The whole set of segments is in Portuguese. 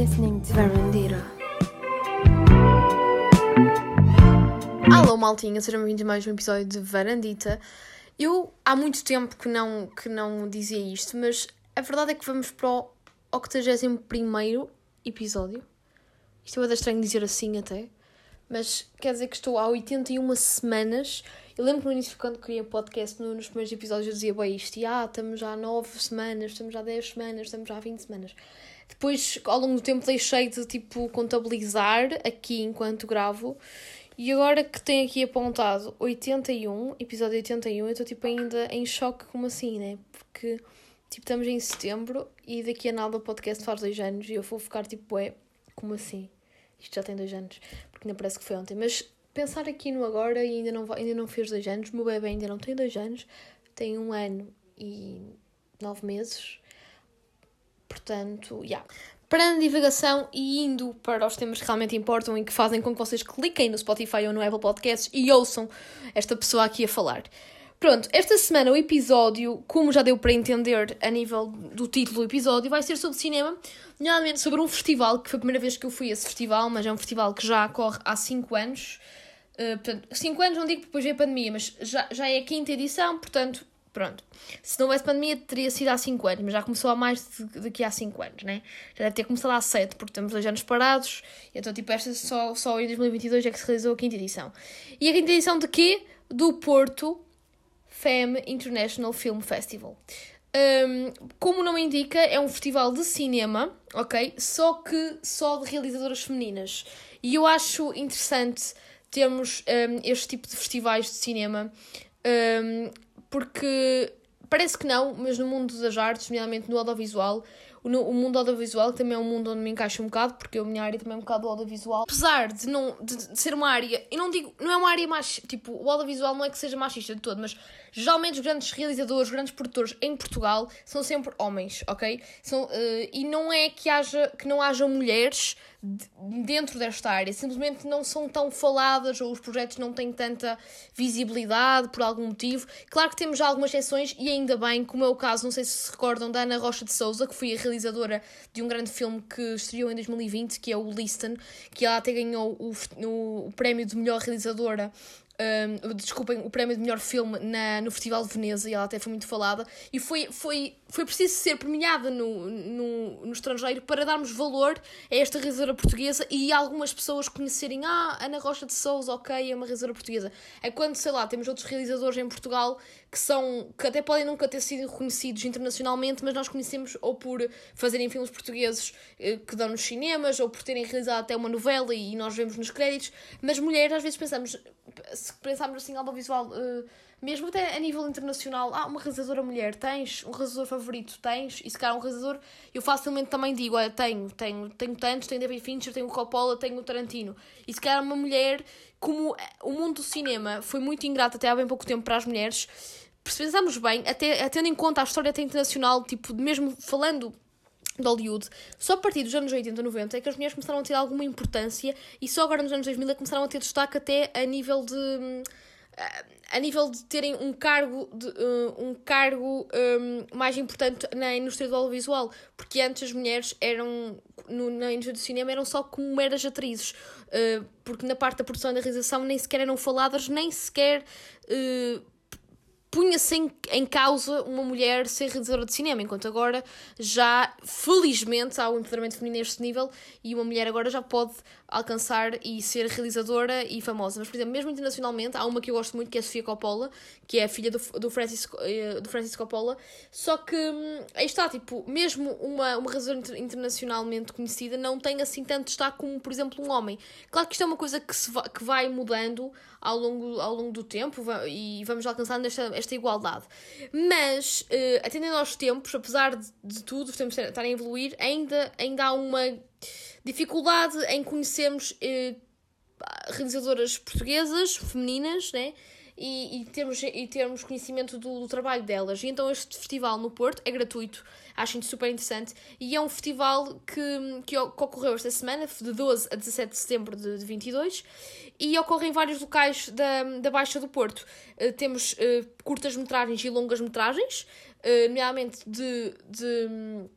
listening to Verandira. Alô maltinha, sejam bem-vindos a mais um episódio de Varandita. Eu há muito tempo que não, que não dizia isto, mas a verdade é que vamos para o 81 episódio. Isto é bem estranho dizer assim até, mas quer dizer que estou há 81 semanas. Eu lembro no início, quando queria podcast, no, nos primeiros episódios eu dizia bem isto, e ah, estamos já há 9 semanas, estamos já há 10 semanas, estamos já há 20 semanas. Depois, ao longo do tempo, deixei de tipo contabilizar aqui enquanto gravo. E agora que tem aqui apontado 81, episódio 81, eu estou tipo ainda em choque, como assim, né? Porque tipo estamos em setembro e daqui a nada o podcast faz dois anos e eu vou ficar tipo, é, como assim? Isto já tem dois anos, porque ainda parece que foi ontem. Mas pensar aqui no agora e ainda não, ainda não fez dois anos, o meu bebê ainda não tem dois anos, tem um ano e nove meses Portanto, já. Yeah. A divagação e indo para os temas que realmente importam e que fazem com que vocês cliquem no Spotify ou no Apple Podcasts e ouçam esta pessoa aqui a falar. Pronto, esta semana o episódio, como já deu para entender a nível do título do episódio, vai ser sobre cinema, nomeadamente sobre um festival, que foi a primeira vez que eu fui a esse festival, mas é um festival que já ocorre há 5 anos. Uh, portanto, 5 anos não digo depois veio a pandemia, mas já, já é a quinta edição, portanto, Pronto. Se não houvesse pandemia, teria sido há 5 anos, mas já começou há mais do que há 5 anos, né? Já deve ter começado há 7, porque temos dois anos parados, então, tipo, esta só, só em 2022 é que se realizou a quinta edição. E a quinta edição de quê? Do Porto FEM International Film Festival. Um, como o nome indica, é um festival de cinema, ok? Só que só de realizadoras femininas. E eu acho interessante termos um, este tipo de festivais de cinema. Um, porque parece que não, mas no mundo das artes, nomeadamente no audiovisual, o, o mundo audiovisual também é um mundo onde me encaixa um bocado, porque a minha área também é um bocado audiovisual. Apesar de não de, de ser uma área, eu não digo, não é uma área mais, tipo, o audiovisual não é que seja machista de todo, mas geralmente os grandes realizadores, os grandes produtores em Portugal são sempre homens, ok? São, uh, e não é que, haja, que não haja mulheres dentro desta área, simplesmente não são tão faladas ou os projetos não têm tanta visibilidade por algum motivo. Claro que temos já algumas exceções e ainda bem, como é o caso, não sei se se recordam, da Ana Rocha de Souza, que foi a realizadora de um grande filme que estreou em 2020, que é o Liston, que ela até ganhou o, o prémio de melhor realizadora um, desculpem, o prémio de melhor filme na, no Festival de Veneza e ela até foi muito falada. E foi, foi, foi preciso ser premiada no, no, no estrangeiro para darmos valor a esta realizadora portuguesa e algumas pessoas conhecerem, ah, Ana Rocha de Souza, ok, é uma realizadora portuguesa. É quando, sei lá, temos outros realizadores em Portugal que são, que até podem nunca ter sido reconhecidos internacionalmente, mas nós conhecemos ou por fazerem filmes portugueses eh, que dão nos cinemas, ou por terem realizado até uma novela e nós vemos nos créditos. Mas mulheres, às vezes pensamos, se pensarmos assim, audiovisual, uh, mesmo até a nível internacional, ah, uma realizadora mulher, tens? Um realizador favorito, tens? E se calhar um realizador, eu facilmente também digo, olha, tenho, tenho, tenho tantos, tenho David Fincher, tenho o Coppola, tenho o Tarantino. E se calhar uma mulher, como o mundo do cinema foi muito ingrato até há bem pouco tempo para as mulheres, pensarmos bem, até, tendo em conta a história até internacional, tipo, mesmo falando de Hollywood, só a partir dos anos 80, 90 é que as mulheres começaram a ter alguma importância e só agora nos anos 2000 é que começaram a ter destaque até a nível de a nível de terem um cargo, de, uh, um cargo um, mais importante na indústria do audiovisual, porque antes as mulheres eram, no, na indústria do cinema, eram só como meras atrizes, uh, porque na parte da produção e da realização nem sequer eram faladas, nem sequer uh, punha-se em, em causa uma mulher ser realizadora de cinema, enquanto agora já, felizmente, há um empoderamento feminino a este nível e uma mulher agora já pode alcançar e ser realizadora e famosa. Mas, por exemplo, mesmo internacionalmente, há uma que eu gosto muito, que é a Sofia Coppola, que é a filha do, do, Francis, eh, do Francis Coppola, só que hum, aí está, tipo, mesmo uma, uma realizadora internacionalmente conhecida não tem assim tanto destaque como, por exemplo, um homem. Claro que isto é uma coisa que, se vai, que vai mudando ao longo, ao longo do tempo e vamos alcançando esta, esta igualdade. Mas, uh, atendendo aos tempos, apesar de, de tudo, os tempos estarem a evoluir, ainda, ainda há uma dificuldade em conhecermos uh, realizadoras portuguesas, femininas, né? E, e, termos, e termos conhecimento do, do, trabalho delas. E então este festival no Porto é gratuito, acho super interessante. E é um festival que, que, ocorreu esta semana, de 12 a 17 de setembro de, de 22, e ocorre em vários locais da, da Baixa do Porto. Uh, temos uh, curtas-metragens e longas-metragens, uh, nomeadamente de, de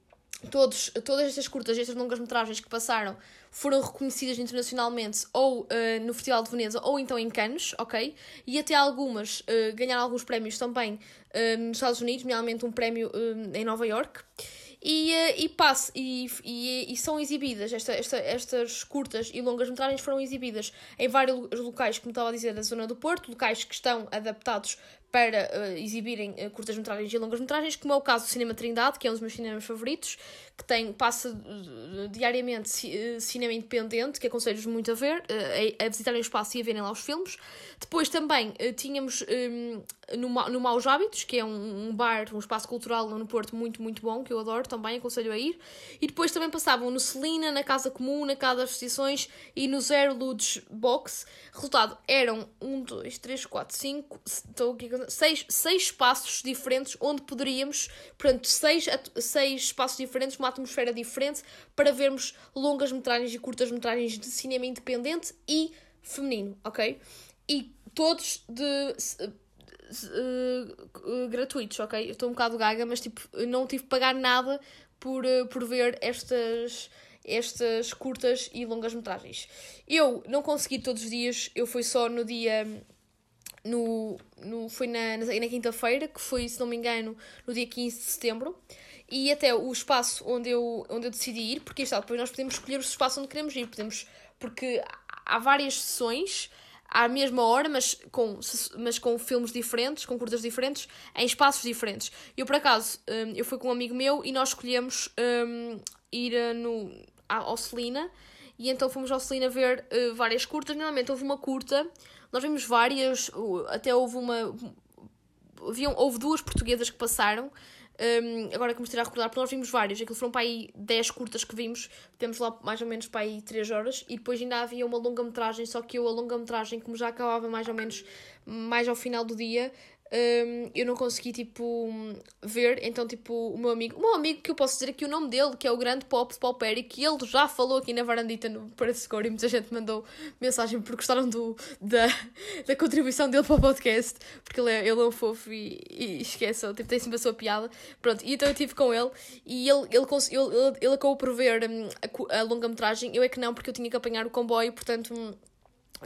todos, todas estas curtas, estas longas metragens que passaram foram reconhecidas internacionalmente ou uh, no Festival de Veneza ou então em Cannes, ok? E até algumas uh, ganharam alguns prémios também uh, nos Estados Unidos, nomeadamente um prémio em Nova York. E, e, passe, e, e, e, são exibidas, esta, esta, estas curtas e longas metragens foram exibidas em vários locais, como estava a dizer, da zona do Porto, locais que estão adaptados para uh, exibirem uh, curtas-metragens e longas-metragens, como é o caso do Cinema Trindade, que é um dos meus cinemas favoritos, que tem, passa uh, diariamente cinema independente, que aconselho-vos muito a ver, a, a, visitarem o espaço e a verem lá os filmes. Depois também tínhamos um, no, no Maus Hábitos, que é um, um, bar, um espaço cultural no Porto muito, muito bom, que eu adoro também, aconselho a ir. E depois também passavam no Celina, na Casa Comum, na Casa das Associações e no Zero Ludes Box. Resultado, eram 1, 2, 3, 4, 5, estou aqui seis, seis espaços diferentes onde poderíamos, portanto, seis, seis espaços diferentes, uma atmosfera diferente para vermos longas metragens e curtas metragens de cinema independente e feminino, ok? E todos de Uh, gratuitos, ok? Eu estou um bocado gaga, mas tipo, não tive que pagar nada por, uh, por ver estas, estas curtas e longas metragens. Eu não consegui todos os dias, eu fui só no dia no, no, foi na, na, na quinta-feira, que foi, se não me engano, no dia 15 de setembro, e até o espaço onde eu, onde eu decidi ir, porque está, depois nós podemos escolher o espaço onde queremos ir, podemos, porque há várias sessões à mesma hora, mas com, mas com filmes diferentes, com curtas diferentes, em espaços diferentes. Eu, por acaso, um, eu fui com um amigo meu e nós escolhemos um, ir uh, no, ao Celina, e então fomos ao Celina ver uh, várias curtas. Normalmente houve uma curta nós vimos várias, até houve uma. Haviam, houve duas portuguesas que passaram. Um, agora que me estiver a recordar, porque nós vimos várias. Aquilo foram para aí 10 curtas que vimos. Temos lá mais ou menos para aí 3 horas. E depois ainda havia uma longa-metragem. Só que eu, a longa-metragem, como já acabava mais ou menos mais ao final do dia, um, eu não consegui, tipo, ver. Então, tipo, o meu amigo, o meu amigo que eu posso dizer aqui o nome dele, que é o grande Pop de Paul Perry, que ele já falou aqui na varandita no Parece Score e muita gente mandou mensagem porque gostaram do, da, da contribuição dele para o podcast, porque ele é, ele é um fofo e, e esqueçam, tipo, tem sempre a sua piada. Pronto, e então eu estive com ele e ele, ele, ele, ele acabou por ver hum, a, a longa-metragem. Eu é que não, porque eu tinha que apanhar o comboio, portanto hum,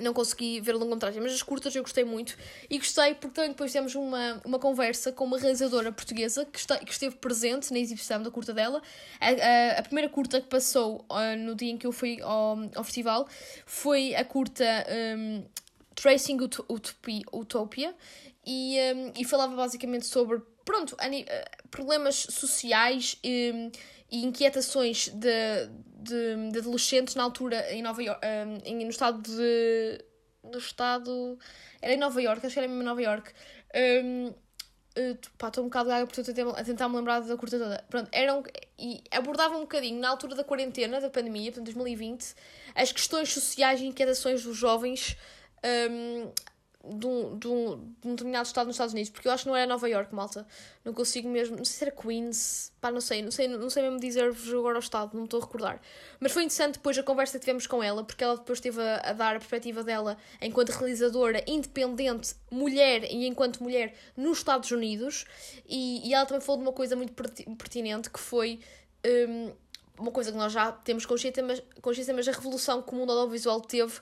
não consegui ver a longa-metragem, mas as curtas eu gostei muito. E gostei porque também depois tivemos uma, uma conversa com uma realizadora portuguesa que, está, que esteve presente na exibição da curta dela. A, a, a primeira curta que passou uh, no dia em que eu fui ao, ao festival foi a curta um, Tracing Utopia, Utopia e, um, e falava basicamente sobre pronto, uh, problemas sociais e, um, e inquietações de, de, de, adolescentes na altura em Nova York, um, no estado de. no estado. Era em Nova York, acho que era mesmo em Nova York. Um, uh, pá, estou um bocado gaga porque estou a tentar me lembrar da curta toda. Pronto, eram. E abordavam um bocadinho na altura da quarentena, da pandemia, portanto, 2020, as questões sociais e inquietações dos jovens. Um, de um, de, um, de um determinado estado nos Estados Unidos, porque eu acho que não era Nova York, malta. Não consigo mesmo. Não sei se era Queens, pá, não sei, não sei, não sei mesmo dizer-vos agora o estado, não me estou a recordar. Mas foi interessante depois a conversa que tivemos com ela, porque ela depois esteve a, a dar a perspectiva dela enquanto realizadora independente, mulher e enquanto mulher nos Estados Unidos. E, e ela também falou de uma coisa muito pertinente que foi. Um, uma coisa que nós já temos consciência, mas, consciência, mas a revolução que o mundo audiovisual teve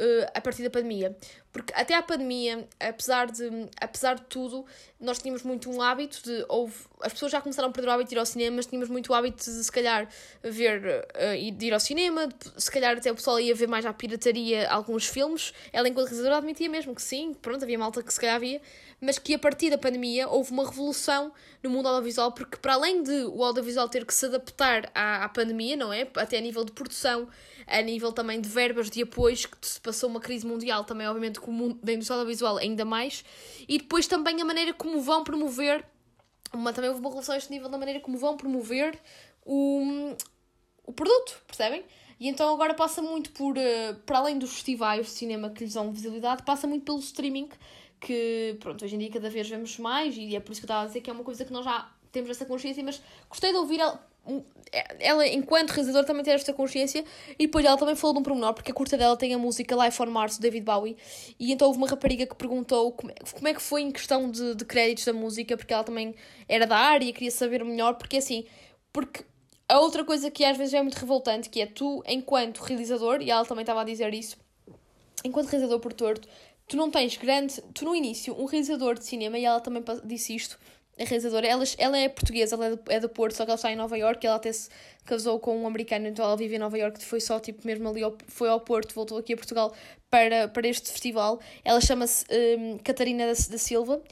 uh, a partir da pandemia. Porque até a pandemia, apesar de, apesar de tudo, nós tínhamos muito um hábito de. Houve, as pessoas já começaram a perder o hábito de ir ao cinema, mas tínhamos muito o hábito de, se calhar, ver, uh, de ir ao cinema, de, se calhar até o pessoal ia ver mais à pirataria alguns filmes. Ela, enquanto realizadora, admitia mesmo que sim, pronto, havia malta que se calhar havia, mas que a partir da pandemia houve uma revolução no mundo audiovisual, porque para além de o audiovisual ter que se adaptar à, à pandemia, não é? Até a nível de produção, a nível também de verbas de apoios, que se passou uma crise mundial também, obviamente com o mundo da indústria audiovisual ainda mais, e depois também a maneira como vão promover, uma, também houve uma revolução a este nível da maneira como vão promover o, o produto, percebem? E então agora passa muito por, uh, para além dos festivais de cinema que lhes dão visibilidade, passa muito pelo streaming, que pronto, hoje em dia cada vez vemos mais, e é por isso que eu estava a dizer que é uma coisa que nós já temos essa consciência, mas gostei de ouvir ela, enquanto realizadora, também tem esta consciência. E depois ela também falou de um pormenor, porque a curta dela tem a música Life on Mars, do David Bowie. E então houve uma rapariga que perguntou como é, como é que foi em questão de, de créditos da música, porque ela também era da área e queria saber melhor, porque assim, porque a outra coisa que às vezes é muito revoltante, que é tu, enquanto realizador, e ela também estava a dizer isso, enquanto realizador por torto, tu não tens grande. Tu no início, um realizador de cinema, e ela também disse isto, a realizadora, ela, ela é portuguesa, ela é do, é do Porto, só que ela está em Nova York, ela até se casou com um americano, então ela vive em Nova York, foi só tipo mesmo ali, ao, foi ao Porto, voltou aqui a Portugal para, para este festival. Ela chama-se um, Catarina da, da Silva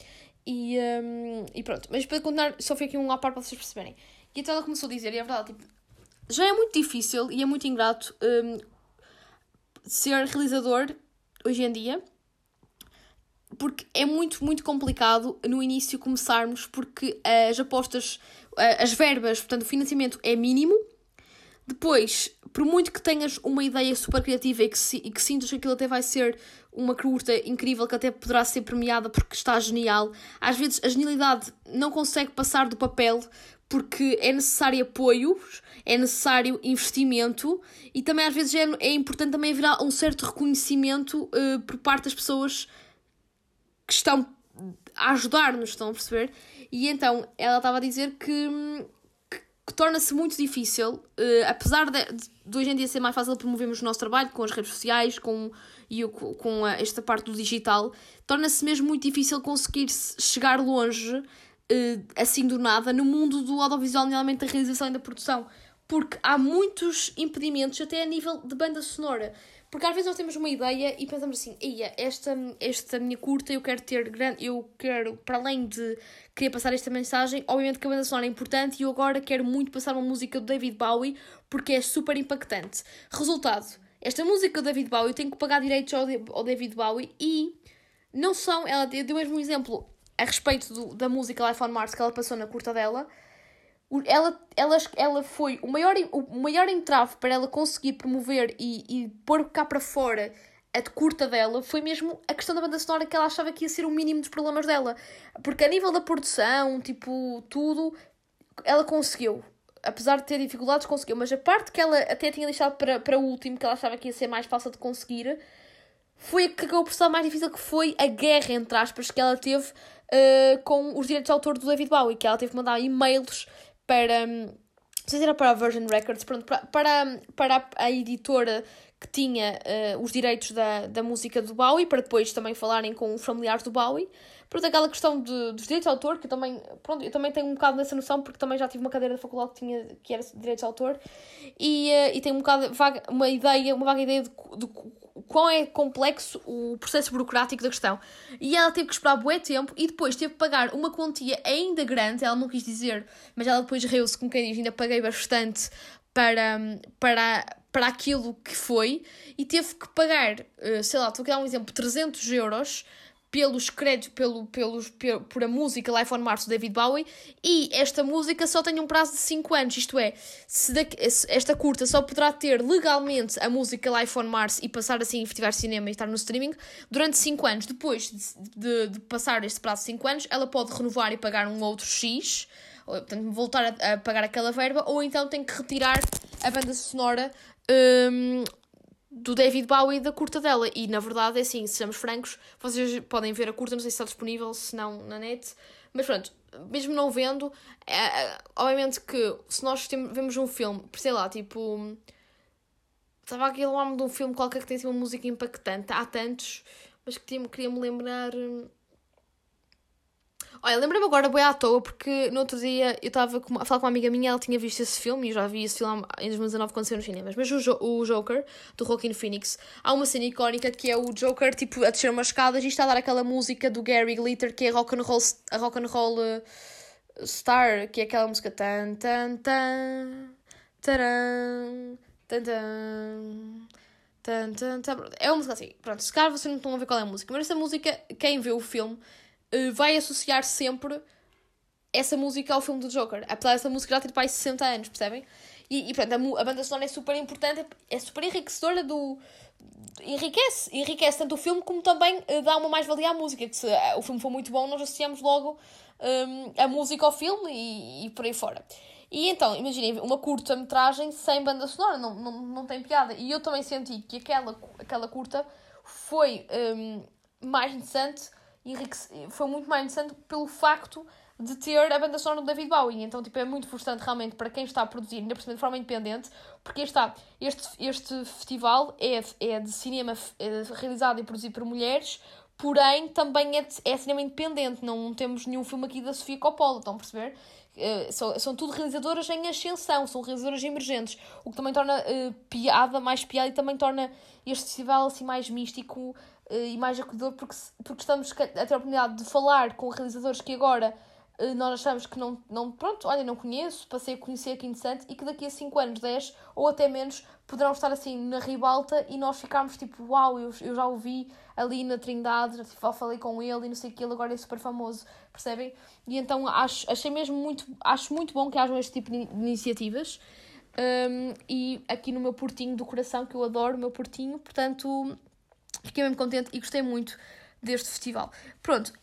e, um, e pronto. Mas para continuar, só foi aqui um à parte para vocês perceberem. E então ela começou a dizer, e é verdade, tipo, já é muito difícil e é muito ingrato um, ser realizador hoje em dia porque é muito, muito complicado no início começarmos, porque as apostas, as verbas, portanto, o financiamento é mínimo. Depois, por muito que tenhas uma ideia super criativa e que, e que sintas que aquilo até vai ser uma curta incrível, que até poderá ser premiada porque está genial, às vezes a genialidade não consegue passar do papel porque é necessário apoio, é necessário investimento e também às vezes é, é importante também haver um certo reconhecimento uh, por parte das pessoas que estão a ajudar-nos, estão a perceber? E então ela estava a dizer que, que, que torna-se muito difícil, uh, apesar de, de, hoje em dia ser mais fácil promovermos o nosso trabalho com as redes sociais com, e o, com a, esta parte do digital, torna-se mesmo muito difícil conseguir chegar longe, uh, assim do nada, no mundo do audiovisual, nomeadamente da realização e da produção. Porque há muitos impedimentos, até a nível de banda sonora. Porque às vezes nós temos uma ideia e pensamos assim, Eia, esta, esta minha curta eu quero ter grande, eu quero, para além de querer passar esta mensagem, obviamente que a banda sonora é importante e eu agora quero muito passar uma música do David Bowie porque é super impactante. Resultado, esta música do David Bowie eu tenho que pagar direitos ao, ao David Bowie e não são, ela deu mesmo um exemplo a respeito do, da música Life on Mars que ela passou na curta dela, ela, ela, ela foi o maior, o maior entrave para ela conseguir promover e, e pôr cá para fora a de curta dela foi mesmo a questão da banda sonora que ela achava que ia ser o mínimo dos problemas dela. Porque a nível da produção, tipo, tudo, ela conseguiu. Apesar de ter dificuldades, conseguiu. Mas a parte que ela até tinha deixado para, para o último, que ela achava que ia ser mais fácil de conseguir, foi a que acabou por ser mais difícil, que foi a guerra, entre aspas, que ela teve uh, com os direitos de autor do David Bowie. Que ela teve que mandar e-mails para. Não sei se era para a Virgin Records, pronto, para, para, para a editora que tinha uh, os direitos da, da música do Bowie, para depois também falarem com familiares do Bowie. Pronto, aquela questão de, dos direitos de autor, que eu também, pronto, eu também tenho um bocado dessa noção, porque também já tive uma cadeira da faculdade que, tinha, que era direitos de autor, e, uh, e tenho um bocado vaga, uma ideia, uma vaga ideia de, de quão é complexo o processo burocrático da questão. E ela teve que esperar bué tempo e depois teve que pagar uma quantia ainda grande, ela não quis dizer, mas ela depois riu-se, como quem diz, ainda paguei bastante para, para, para aquilo que foi e teve que pagar, eh, sei lá, estou a dar um exemplo, 300 euros pelos créditos, pelo, pelos, pelo, por a música Life on Mars do David Bowie e esta música só tem um prazo de 5 anos, isto é, se esta curta só poderá ter legalmente a música Life on Mars e passar assim em festivais de cinema e estar no streaming durante 5 anos. Depois de, de, de, passar este prazo de 5 anos, ela pode renovar e pagar um outro X, ou, portanto, voltar a, a, pagar aquela verba, ou então tem que retirar a banda sonora um, do David Bowie da curta dela. E na verdade é assim, sejamos francos, vocês podem ver a curta, não sei se está disponível, se não na net, mas pronto, mesmo não vendo, é, é, obviamente que se nós temos, vemos um filme, sei lá, tipo. Estava aqui nome de um filme qualquer que tem assim, uma música impactante, há tantos, mas que queria-me lembrar. Hum, Olha, lembra-me agora bem à toa, porque no outro dia eu estava a falar com uma amiga minha, ela tinha visto esse filme, e eu já vi esse filme em 2019 quando saiu nos cinemas, mas o, jo o Joker, do Joaquin Phoenix, há uma cena icónica que é o Joker, tipo, a descer umas escadas e está a dar aquela música do Gary Glitter, que é rock and roll, a rock and roll uh, star, que é aquela música tan tan tan taran, tan tan tan tan tan. É uma música assim, pronto, se calhar vocês não estão a ver qual é a música, mas essa música, quem vê o filme uh, vai associar sempre essa música ao filme do Joker. Apesar dessa música já ter pai 60 anos, percebem? E, e pronto, a, a, banda sonora é super importante, é super enriquecedora do. Enriquece, enriquece tanto o filme como também uh, dá uma mais-valia à música. Que se uh, o filme for muito bom, nós associamos logo um, a música ao filme e, e por aí fora. E então, imaginem, uma curta-metragem sem banda sonora, não, não, não tem piada. E eu também senti que aquela, aquela curta foi um, mais interessante foi muito mais interessante pelo facto de ter a banda sonora do David Bowie. Então, tipo, é muito frustrante realmente para quem está a produzir, ainda por cima de forma independente, porque está, este, este festival é, é de cinema é realizado e produzido por mulheres, porém também é, é cinema independente, não temos nenhum filme aqui da Sofia Coppola, estão a perceber? Uh, são, são tudo realizadoras em ascensão, são realizadoras emergentes, o que também torna uh, piada, mais piada e também torna este festival assim mais místico e mais acolhedor, porque, porque estamos a ter a oportunidade de falar com realizadores que agora eh, nós achamos que não, não, pronto, olha, não conheço, passei a conhecer que interessante e que daqui a 5 anos, 10 ou até menos poderão estar assim na ribalta e nós ficarmos tipo, uau, eu, eu já ouvi ali na Trindade, já tipo, falei com ele e não sei o que, ele agora é super famoso, percebem? E então acho, achei mesmo muito, acho muito bom que hajam este tipo de iniciativas. Um, e aqui no meu portinho do coração, que eu adoro o meu portinho, portanto fiquei mesmo contente e gostei muito deste festival. Pronto,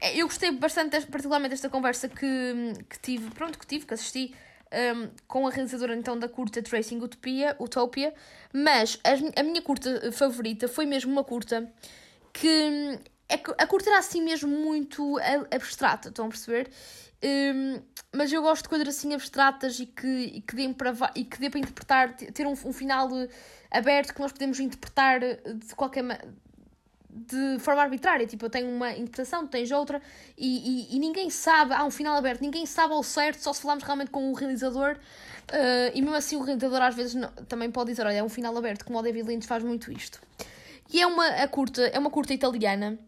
é, eu gostei bastante, particularmente desta conversa que, que tive, pronto, que tive, que assisti um, com a realizadora então da curta Tracing Utopia, Utopia, mas a, a minha curta favorita foi mesmo uma curta que é a curta era assim mesmo muito abstrata, estão a perceber? Um, mas eu gosto de coisas assim abstratas e que, e que, dê, para, e que dê para interpretar, ter um, um final aberto que nós podemos interpretar de qualquer de forma arbitrária. Tipo, eu tenho uma interpretação, tens outra, e, e, e, ninguém sabe, há um final aberto, ninguém sabe ao certo, só se falarmos realmente com o realizador. Uh, e mesmo assim, o realizador às vezes não, também pode dizer: olha, é um final aberto, como o David Lynch faz muito isto. E é uma, a curta, é uma curta italiana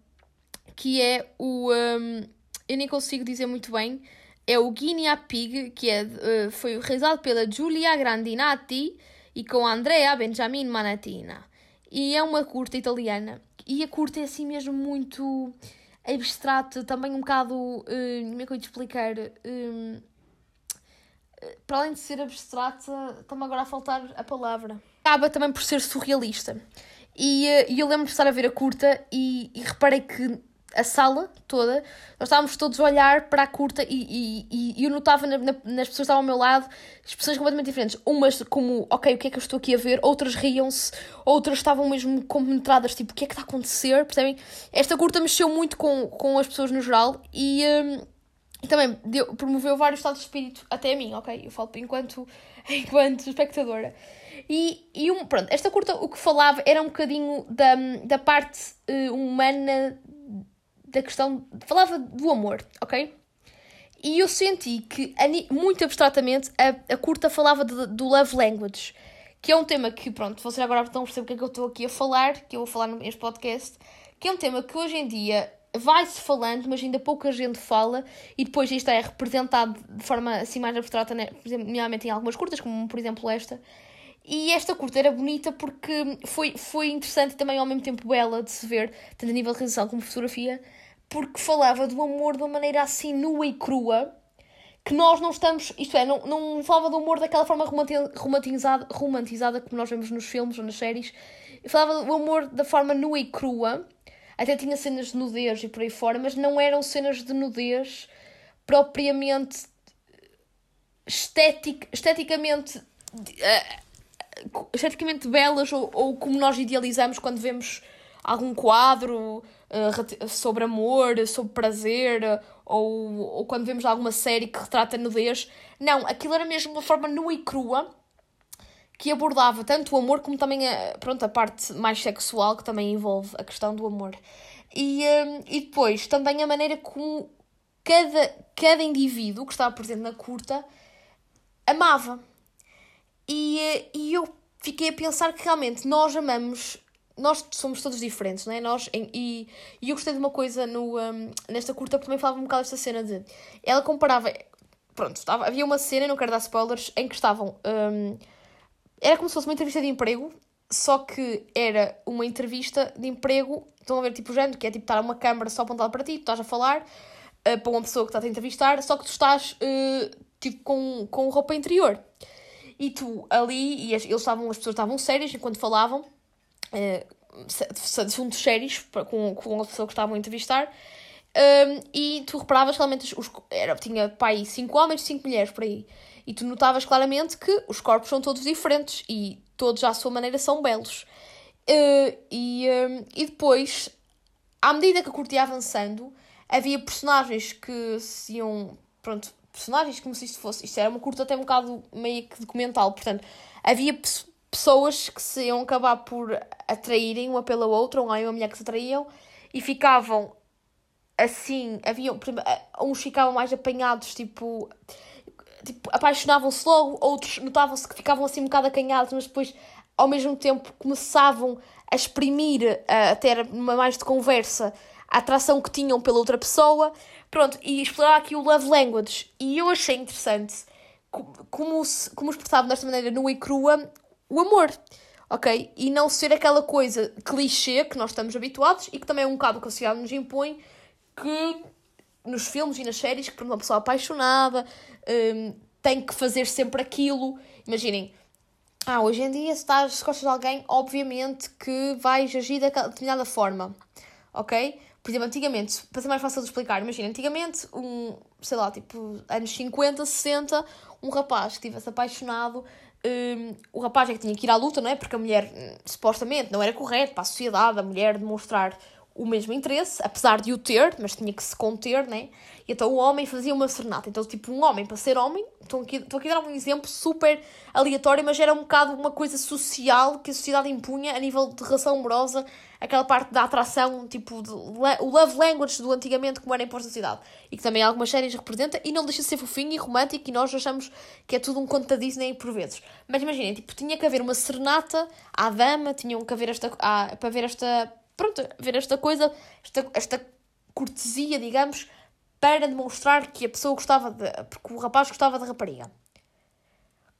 que é o. Um, eu nem consigo dizer muito bem. É o Guinea Pig, que é, uh, foi realizado pela Giulia Grandinati e com Andrea Benjamin Manatina. E é uma curta italiana e a curta é assim mesmo muito abstrata, também um bocado. Uh, como é que eu te explicar? Uh, para além de ser abstrata, está-me agora a faltar a palavra. Acaba também por ser surrealista. E eu lembro de estar a ver a curta e, e reparei que a sala toda, nós estávamos todos a olhar para a curta e, e, e eu notava na, na, nas pessoas que estavam ao meu lado expressões completamente diferentes. Umas como, ok, o que é que eu estou aqui a ver? Outras riam-se, outras estavam mesmo compenetradas, tipo, o que é que está a acontecer? Percebem? Esta curta mexeu muito com, com as pessoas no geral e, um, e também deu, promoveu vários estados de espírito até a mim, ok? Eu falo enquanto, enquanto espectadora. E, e um, pronto, esta curta o que falava era um bocadinho da, da parte uh, humana da questão. Falava do amor, ok? E eu senti que, muito abstratamente, a, a curta falava de, do love language, que é um tema que, pronto, vocês agora estão a perceber o que é que eu estou aqui a falar, que eu vou falar neste podcast, que é um tema que hoje em dia vai-se falando, mas ainda pouca gente fala, e depois isto é representado de forma assim mais abstrata, né? por exemplo, nomeadamente em algumas curtas, como por exemplo esta. E esta curta era bonita porque foi, foi interessante e também ao mesmo tempo bela de se ver, tanto a nível de realização como fotografia, porque falava do amor de uma maneira assim nua e crua, que nós não estamos, isto é, não, não falava do amor daquela forma romantizada, romantizada como nós vemos nos filmes ou nas séries, falava do amor da forma nua e crua, até tinha cenas de nudez e por aí fora, mas não eram cenas de nudez propriamente estética, esteticamente uh, esteticamente belas ou, ou como nós idealizamos quando vemos algum quadro uh, sobre amor, sobre prazer, ou, ou quando vemos alguma série que retrata nudez. Não, aquilo era mesmo uma forma nua e crua que abordava tanto o amor como também a, pronto, a parte mais sexual que também envolve a questão do amor. E, um, eh, e depois também a maneira como cada, cada indivíduo que estava presente na curta amava. E, eh, e eu fiquei a pensar que realmente nós amamos nós somos todos diferentes, não é? Nós, e, e eu gostei de uma coisa no, um, nesta curta, porque também falava um bocado desta cena de. Ela comparava. Pronto, estava, havia uma cena, não quero dar spoilers, em que estavam. Um, era como se fosse uma entrevista de emprego, só que era uma entrevista de emprego. Estão a ver, tipo, o género, que é tipo estar uma câmara só apontada para ti, tu estás a falar uh, para uma pessoa que está a entrevistar, só que tu estás uh, tipo com, com roupa interior. E tu ali, e eles estavam, as pessoas estavam sérias enquanto falavam uh, assuntos sérios com, com a pessoa que estavam a entrevistar. Um, e tu reparavas realmente os, era, tinha pai cinco homens e cinco mulheres por aí e tu notavas claramente que os corpos são todos diferentes e todos à sua maneira são belos uh, e, um, e depois à medida que a curta ia avançando havia personagens que se iam. Pronto, personagens como se isto fosse. Isto era uma curta até um bocado meio que documental. Portanto, havia pessoas que se iam acabar por atraírem uma pela outra, um homem e uma mulher que se atraíam e ficavam assim. Havia, uns ficavam mais apanhados, tipo. Tipo, apaixonavam-se logo, outros notavam-se que ficavam assim um bocado acanhados, mas depois ao mesmo tempo começavam a exprimir, a ter uma mais de conversa, a atração que tinham pela outra pessoa. Pronto, e explorar aqui o love language. E eu achei interessante como, se, como expressava desta maneira nua e crua o amor, ok? E não ser aquela coisa clichê que nós estamos habituados e que também é um bocado que a sociedade nos impõe, que nos filmes e nas séries, que por uma pessoa apaixonada um, tem que fazer sempre aquilo. Imaginem, ah, hoje em dia, se estás gostas de alguém, obviamente que vais agir daquela determinada forma, ok? Por exemplo, antigamente, para ser mais fácil de explicar, imagina, antigamente, um, sei lá, tipo, anos 50, 60, um rapaz que estivesse apaixonado, um, o rapaz é que tinha que ir à luta, não é? Porque a mulher, hum, supostamente, não era correto para a sociedade a mulher demonstrar o mesmo interesse, apesar de o ter, mas tinha que se conter, né? E então o homem fazia uma serenata. Então, tipo, um homem, para ser homem, estou aqui, estou aqui a dar um exemplo super aleatório, mas era um bocado uma coisa social que a sociedade impunha a nível de relação amorosa, aquela parte da atração, tipo, de, o love language do antigamente, como era imposto na sociedade. E que também algumas séries representa, e não deixa de ser fofinho e romântico, e nós achamos que é tudo um conto da Disney por vezes. Mas imaginem, tipo, tinha que haver uma serenata à dama, tinham que haver esta, à, para ver esta pronto, ver esta coisa, esta, esta cortesia, digamos, para demonstrar que a pessoa gostava de. porque o rapaz gostava da rapariga.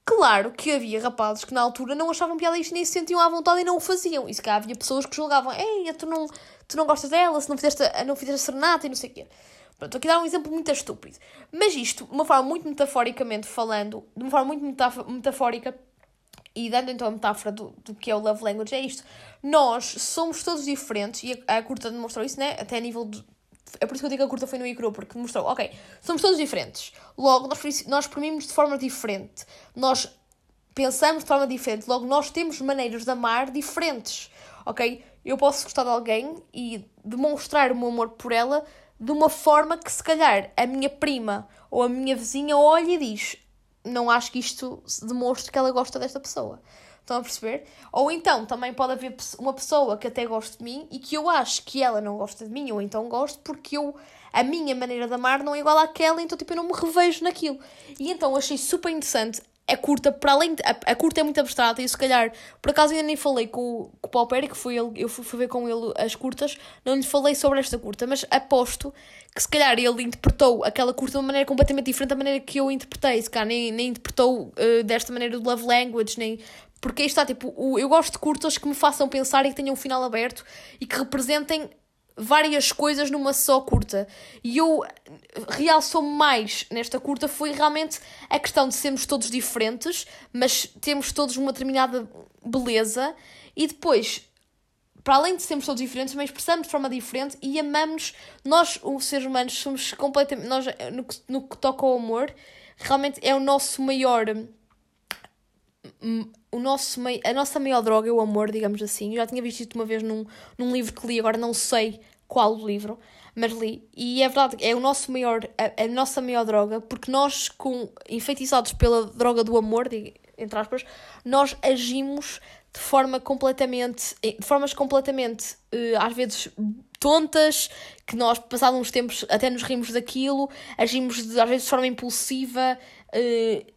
Claro que havia rapazes que na altura não achavam piada isto nem se sentiam à vontade e não o faziam. E se havia pessoas que julgavam: Ei, tu não, tu não gostas dela, se não fizeste, não fizeste serenata e não sei o quê. Pronto, aqui dar um exemplo muito estúpido. Mas isto, de uma forma muito metaforicamente falando, de uma forma muito metafórica, e dando então a metáfora do, do que é o love language, é isto. Nós somos todos diferentes, e a, a curta demonstrou isso, né? Até a nível de. É por isso que eu digo que a curta foi no Icru, porque demonstrou, ok, somos todos diferentes. Logo, nós, nós exprimimos de forma diferente. Nós pensamos de forma diferente. Logo, nós temos maneiras de amar diferentes, ok? Eu posso gostar de alguém e demonstrar o meu amor por ela de uma forma que, se calhar, a minha prima ou a minha vizinha olha e diz: não acho que isto demonstre que ela gosta desta pessoa. Estão a perceber? Ou então também pode haver uma pessoa que até gosta de mim e que eu acho que ela não gosta de mim, ou então gosto porque eu a minha maneira de amar não é igual àquela, então tipo eu não me revejo naquilo. E então achei super interessante é curta, para além de, a, a, curta é muito abstrata e se calhar, por acaso ainda nem falei com, com o Paulo Perry, que foi ele, eu fui, fui ver com ele as curtas, não lhe falei sobre esta curta, mas aposto que se calhar ele interpretou aquela curta de uma maneira completamente diferente da maneira que eu interpretei, se calhar nem, nem interpretou uh, desta maneira do love language, nem... Porque aí está, tipo, o, eu gosto de curtas que me façam pensar e que tenham um final aberto e que representem várias coisas numa só curta. E eu realçou mais nesta curta foi realmente a questão de sermos todos diferentes, mas temos todos uma determinada beleza e depois para além de sermos todos diferentes, também expressamos de forma diferente e amamos. Nós, os seres humanos, somos completamente. Nós, no, que, no que toca ao amor, realmente é o nosso maior. O nosso, a nossa maior droga é o amor, digamos assim. Eu já tinha visto isto uma vez num, num livro que li, agora não sei qual o livro, mas li. E é verdade, é o nosso maior, a, a nossa maior droga, porque nós, com, enfeitiçados pela droga do amor, entre aspas, nós agimos de forma completamente, de formas completamente, uh, às vezes, tontas, que nós, passados uns tempos, até nos rimos daquilo, agimos, de, às vezes, de forma impulsiva, uh,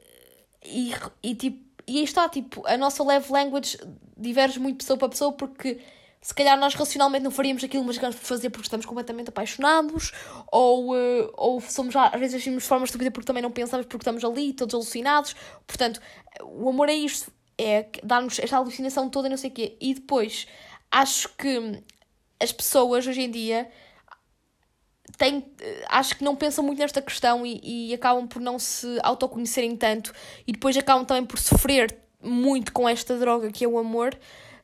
e, e, tipo, e aí está, tipo, a nossa love language diverge muito pessoa para pessoa, porque se calhar nós racionalmente não faríamos aquilo, mas por fazer porque estamos completamente apaixonados, ou, uh, ou somos às vezes agimos de forma estúpida porque também não pensamos porque estamos ali, todos alucinados. Portanto, o amor é isto, é dar-nos esta alucinação toda e não sei o quê. E depois, acho que as pessoas hoje em dia têm, acho que não pensam muito nesta questão e, e acabam por não se autoconhecerem tanto e depois acabam também por sofrer muito com esta droga que é o amor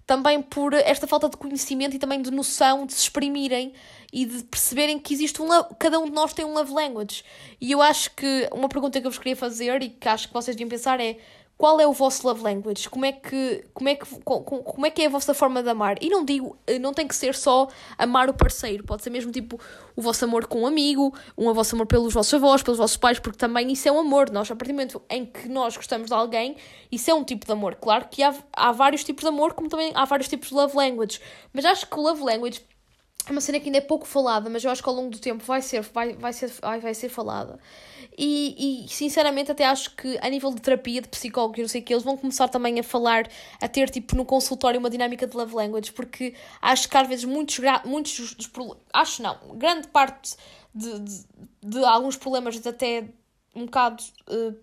também por esta falta de conhecimento e também de noção de se exprimirem. e de perceberem que existe um cada um de nós tem um love language. E eu acho que uma pergunta que eu vos queria fazer e que acho que vocês deviam pensar é qual é o vosso love language? Como é que, como é que, como é, que é a vossa forma de amar? E não digo, eh, não tem que ser só amar o parceiro, pode ser mesmo tipo o vosso amor com um amigo, um o vosso amor pelos vossos avós, pelos vossos pais, porque também isso é um amor. Nós, a partir do momento em que nós gostamos de alguém, isso é um tipo de amor. Claro que há, há vários tipos de amor, como também há vários tipos de love language. Mas acho que o love language é uma cena que ainda é pouco falada, mas eu acho que ao longo do tempo vai ser, vai, vai ser, vai, vai ser falada. E, e sinceramente até acho que a nível de terapia, de psicólogos, não sei o que, eles vão começar também a falar, a ter tipo no consultório uma dinâmica de love language, porque acho que às vezes muitos, muitos dos acho não, grande parte de, de, de alguns problemas até um bocado uh,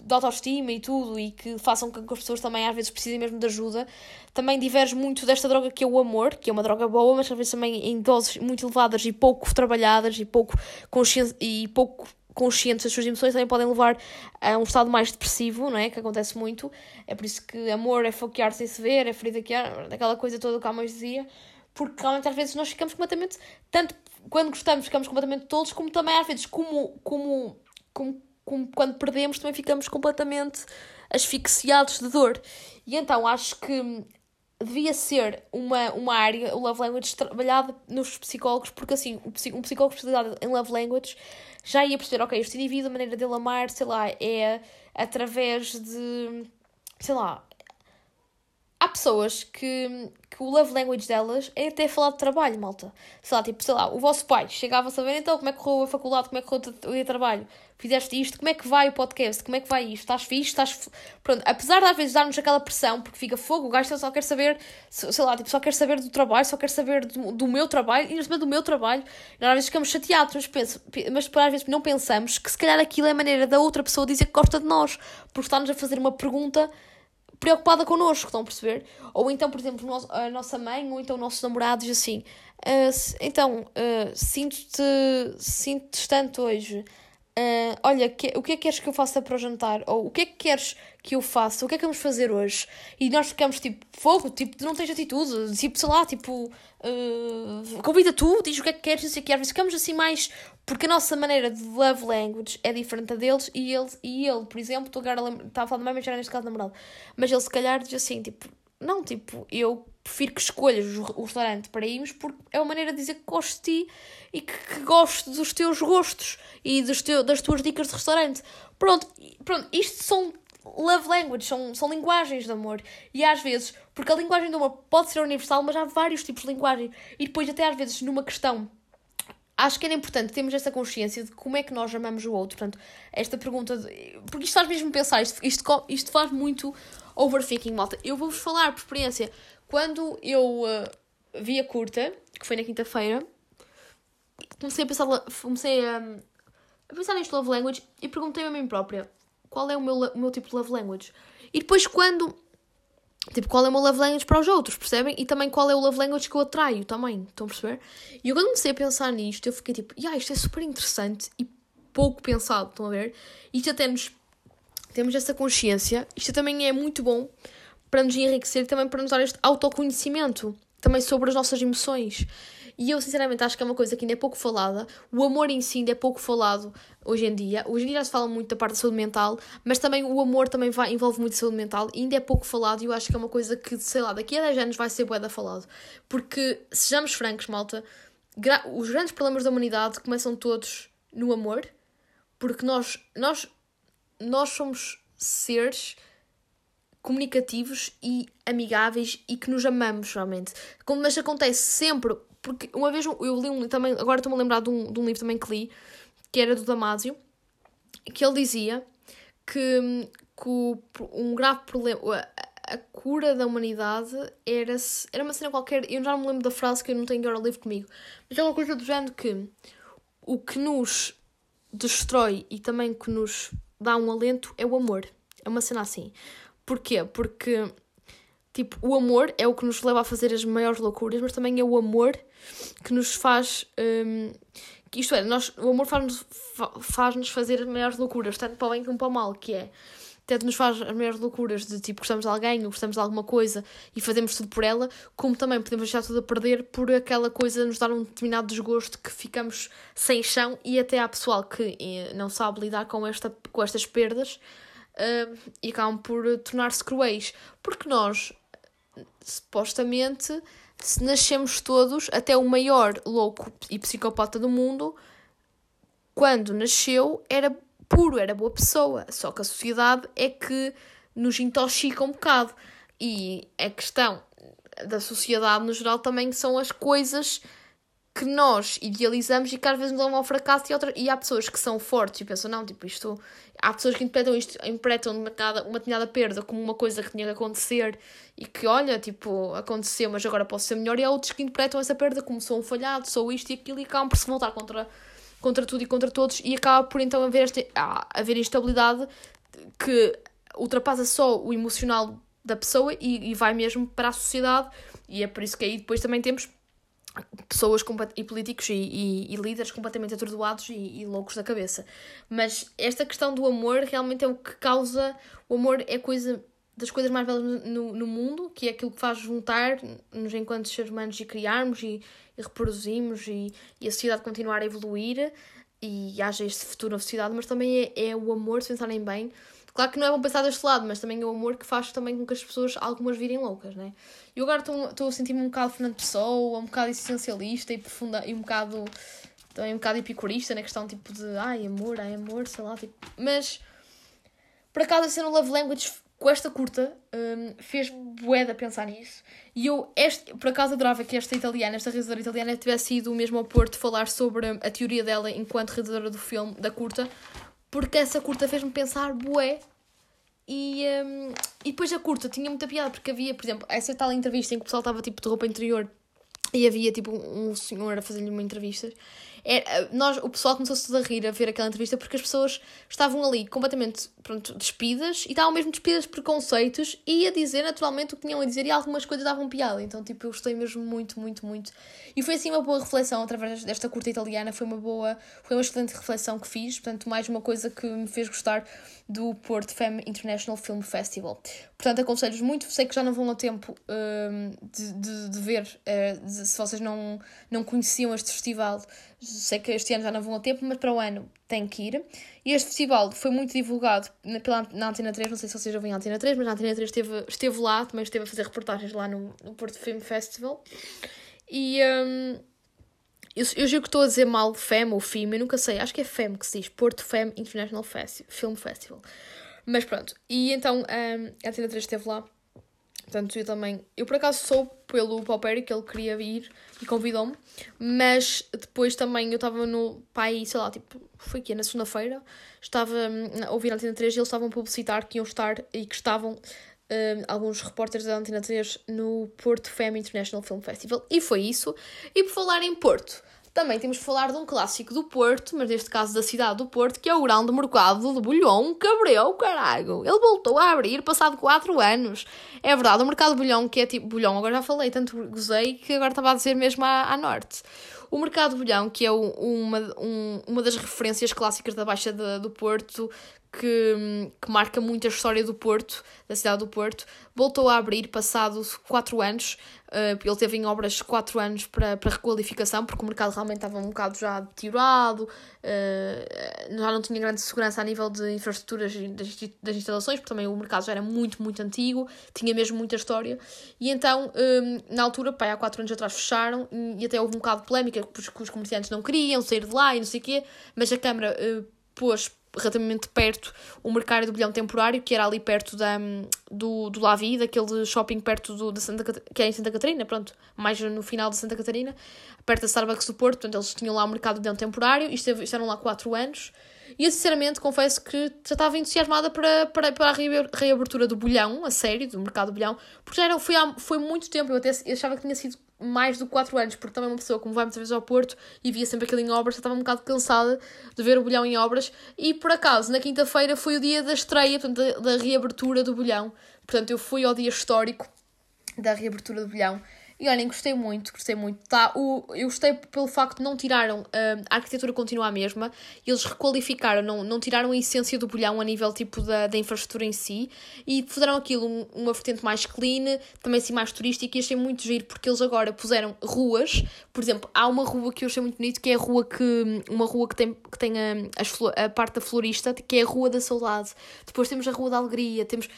de autoestima e tudo, e que façam com que as pessoas também às vezes precisem mesmo de ajuda, também diverge muito desta droga que é o amor, que é uma droga boa, mas às vezes também em doses muito elevadas e pouco trabalhadas e pouco, consciência, e pouco conscientes das suas emoções também podem levar a um estado mais depressivo, não é? Que acontece muito. É por isso que amor é foquear sem se ver, é há, aquela coisa toda que a mãe dizia, porque realmente às vezes nós ficamos completamente, tanto quando gostamos ficamos completamente tolos, como também às vezes como, como, como quando perdemos também ficamos completamente asfixiados de dor. E então acho que devia ser uma, uma área, o Love Language, trabalhada nos psicólogos, porque assim, um psicólogo especializado em Love Language já ia perceber, ok, este indivíduo, a maneira dele amar, sei lá, é através de, sei lá, há pessoas que, que o love language delas é até falar de trabalho, malta. Sei lá, tipo, sei lá, o vosso pai chegava a saber então como é que correu a faculdade, como é que correu o trabalho, fizeste isto, como é que vai o podcast, como é que vai isto, estás fixe, estás. Pronto, apesar de às vezes dar-nos aquela pressão, porque fica fogo, o gajo só quer saber, sei lá, tipo, só quer saber do trabalho, só quer saber do, do meu trabalho, e saber do meu trabalho, nós às vezes ficamos chateados, mas, penso, mas às vezes não pensamos que se calhar aquilo é a maneira da outra pessoa dizer que gosta de nós, porque está-nos a fazer uma pergunta preocupada connosco, estão a perceber? Ou então, por exemplo, a nossa mãe, ou então nossos namorados, assim, uh, então, uh, sinto-te sinto distante hoje, Uh, olha, que, o que é que queres que eu faça para o jantar? Ou o que é que queres que eu faça? O que é que vamos fazer hoje? E nós ficamos tipo, fogo, tipo, não tens atitude, tipo, sei lá, tipo, uh, convida tu, diz o que é que queres, não sei o que. Vezes ficamos assim mais. Porque a nossa maneira de love language é diferente da deles e ele, e ele por exemplo, estou agora a estava a falar de mãe, mas era neste caso namorado, mas ele se calhar diz assim, tipo, não, tipo, eu prefiro que escolhas o restaurante para irmos porque é uma maneira de dizer que gosto de ti e que, que gosto dos teus gostos e dos teu, das tuas dicas de restaurante. Pronto, pronto, isto são love language, são, são linguagens de amor. E às vezes, porque a linguagem do amor pode ser universal, mas há vários tipos de linguagem. E depois, até às vezes, numa questão acho que era importante termos essa consciência de como é que nós amamos o outro. Portanto, esta pergunta. De... Porque isto faz mesmo pensar, isto, isto, isto faz muito overthinking, malta. Eu vou-vos falar por experiência. Quando eu uh, vi a curta, que foi na quinta-feira, comecei a pensar, comecei a, a pensar neste love language e perguntei-me a mim própria qual é o meu, o meu tipo de love language. E depois, quando. Tipo, qual é o meu love language para os outros, percebem? E também qual é o love language que eu atraio também, estão a perceber? E eu quando comecei a pensar nisto, eu fiquei tipo, yeah, isto é super interessante e pouco pensado, estão a ver? Isto até nos temos essa consciência. Isto também é muito bom para nos enriquecer e também para nos dar este autoconhecimento também sobre as nossas emoções. E eu, sinceramente, acho que é uma coisa que ainda é pouco falada. O amor em si ainda é pouco falado hoje em dia. Hoje em dia já se fala muito da parte da saúde mental, mas também o amor também vai, envolve muito a saúde mental e ainda é pouco falado. E eu acho que é uma coisa que, sei lá, daqui a 10 anos vai ser boeda falado. Porque, sejamos francos, malta, os grandes problemas da humanidade começam todos no amor, porque nós, nós nós somos seres comunicativos e amigáveis e que nos amamos realmente. Mas acontece sempre, porque uma vez eu li um também, agora estou-me a lembrar de um, de um livro também que li, que era do Damasio, que ele dizia que, que um grave problema, a, a cura da humanidade era, era uma cena qualquer, eu já não me lembro da frase que eu não tenho agora o livro comigo, mas é uma coisa do género que o que nos destrói e também que nos dá um alento é o amor. É uma cena assim. Porquê? Porque, tipo, o amor é o que nos leva a fazer as maiores loucuras, mas também é o amor que nos faz. Um, isto é, nós, o amor faz-nos faz fazer as maiores loucuras, tanto para o bem como para o mal, que é. tanto nos faz as maiores loucuras de tipo gostamos de alguém ou gostamos de alguma coisa e fazemos tudo por ela, como também podemos deixar tudo a perder por aquela coisa nos dar um determinado desgosto que ficamos sem chão e até há pessoal que eh, não sabe lidar com, esta, com estas perdas uh, e acabam por tornar-se cruéis. Porque nós, supostamente, se nascemos todos, até o maior louco e psicopata do mundo, quando nasceu, era puro, era boa pessoa. Só que a sociedade é que nos intoxica um bocado. E a questão da sociedade no geral também são as coisas que nós idealizamos e que às vezes nos levam ao fracasso e, outra, e há pessoas que são fortes e pensam, não, tipo, isto... Há pessoas que interpretam isto, interpretam uma, uma determinada perda como uma coisa que tinha que acontecer e que, olha, tipo, aconteceu, mas agora posso ser melhor. E há outros que interpretam essa perda como sou um falhado, sou isto e aquilo e acabam por se voltar contra contra tudo e contra todos e acaba por então haver, esta, haver instabilidade que ultrapassa só o emocional da pessoa e, e vai mesmo para a sociedade e é por isso que aí depois também temos pessoas e políticos e, e, e, líderes completamente atordoados e, e, loucos da cabeça. Mas esta questão do amor realmente é o que causa. O amor é coisa das coisas mais belas no, no mundo, que é aquilo que faz juntar-nos enquanto seres humanos e criarmos e, reproduzimos e, e, a sociedade continuar a evoluir e haja este futuro na sociedade, mas também é, é o amor, se pensarem bem. Claro que não é bom pensar deste lado, mas também é o amor que faz também com que as pessoas, algumas, virem loucas, né? E agora estou a sentir-me um bocado Fernando Pessoa, um bocado existencialista e, profunda, e um bocado também um bocado epicurista na questão tipo de ai amor, ai amor, sei lá, tipo. Mas por acaso a no Love Language com esta curta, um, fez-me bué pensar nisso. E eu, este, por acaso, adorava que esta italiana, esta realizadora italiana, tivesse ido mesmo ao Porto falar sobre a teoria dela enquanto realizadora do filme, da curta, porque essa curta fez-me pensar bué. E, um, e depois a curta tinha muita piada, porque havia, por exemplo, essa tal entrevista em que o pessoal estava tipo de roupa interior e havia tipo um senhor a fazer-lhe uma entrevista é, nós, o pessoal começou-se a rir a ver aquela entrevista porque as pessoas estavam ali completamente pronto, despidas e estavam mesmo despidas de preconceitos e a dizer naturalmente o que tinham a dizer e algumas coisas davam piada. Então, tipo, eu gostei mesmo muito, muito, muito. E foi assim uma boa reflexão através desta curta italiana. Foi uma boa, foi uma excelente reflexão que fiz. Portanto, mais uma coisa que me fez gostar do Porto Femme International Film Festival. Portanto, aconselho-vos muito. Sei que já não vão a tempo uh, de, de, de, ver, uh, de, se vocês não, não conheciam este festival sei que este ano já não vão a tempo, mas para o ano tem que ir. E este festival foi muito divulgado na, pela, na Antena 3, não sei se vocês já vêm a Antena 3, mas a Antena 3 esteve, esteve lá, também esteve a fazer reportagens lá no, no Porto Film Festival. E um, eu, eu juro que estou a dizer mal FEM ou FIM, eu nunca sei, acho que é FEM que se diz, Porto FEM International Film Festival. Mas pronto, e então um, a Antena 3 esteve lá Portanto, eu também. Eu por acaso sou pelo Pauperi que ele queria ir e convidou-me, mas depois também eu estava no pai, sei lá, tipo, foi que na segunda-feira, estava hum, a ouvir a Antena 3 e eles estavam a publicitar que iam estar e que estavam Uh, alguns repórteres da Antena 3 no Porto Femme International Film Festival e foi isso. E por falar em Porto, também temos de falar de um clássico do Porto, mas neste caso da cidade do Porto, que é o grande mercado de Bolhão, que abriu, caralho. Ele voltou a abrir passado 4 anos. É verdade, o mercado de Bolhão, que é tipo. Bolhão, agora já falei, tanto gozei que agora estava a dizer mesmo à, à norte. O Mercado de Bolhão, que é uma, um, uma das referências clássicas da Baixa de, do Porto, que, que marca muito a história do Porto, da cidade do Porto, voltou a abrir passados 4 anos. Uh, ele teve em obras 4 anos para, para requalificação, porque o mercado realmente estava um bocado já deteriorado, uh, já não tinha grande segurança a nível de infraestruturas das, das instalações, porque também o mercado já era muito, muito antigo, tinha mesmo muita história. E então, um, na altura, pai, há 4 anos atrás fecharam e até houve um bocado de polémica, porque os comerciantes não queriam sair de lá e não sei o quê, mas a Câmara uh, pôs relativamente perto o mercado do bilhão temporário, que era ali perto da, do, do Lavi, daquele shopping perto do, da Santa, que é em Santa Catarina, pronto, mais no final de Santa Catarina, perto da Starbucks do Porto, portanto eles tinham lá o mercado do bilhão temporário e estiveram lá 4 anos. E eu sinceramente confesso que já estava entusiasmada para, para, para a reabertura do bolhão, a sério, do mercado do bolhão, porque já era, foi, há, foi muito tempo, eu até achava que tinha sido mais do que 4 anos, porque também uma pessoa, como vai muitas vezes ao Porto e via sempre aquilo em obras, já estava um bocado cansada de ver o bolhão em obras. E por acaso, na quinta-feira foi o dia da estreia, portanto, da, da reabertura do bolhão. Portanto, eu fui ao dia histórico da reabertura do bolhão E olhem, gostei muito, gostei muito. Tá, o, eu gostei pelo facto de não tiraram, uh, a arquitetura continua a mesma, eles requalificaram, não, não tiraram a essência do bolhão a nível tipo da, da infraestrutura em si e fizeram aquilo um, uma vertente mais clean, também assim mais turística e achei muito giro porque eles agora puseram ruas, por exemplo, há uma rua que eu achei muito bonito que é a rua que, uma rua que tem, que tem a, as, a parte da florista, que é a Rua da Saudade. Depois temos a Rua da Alegria, temos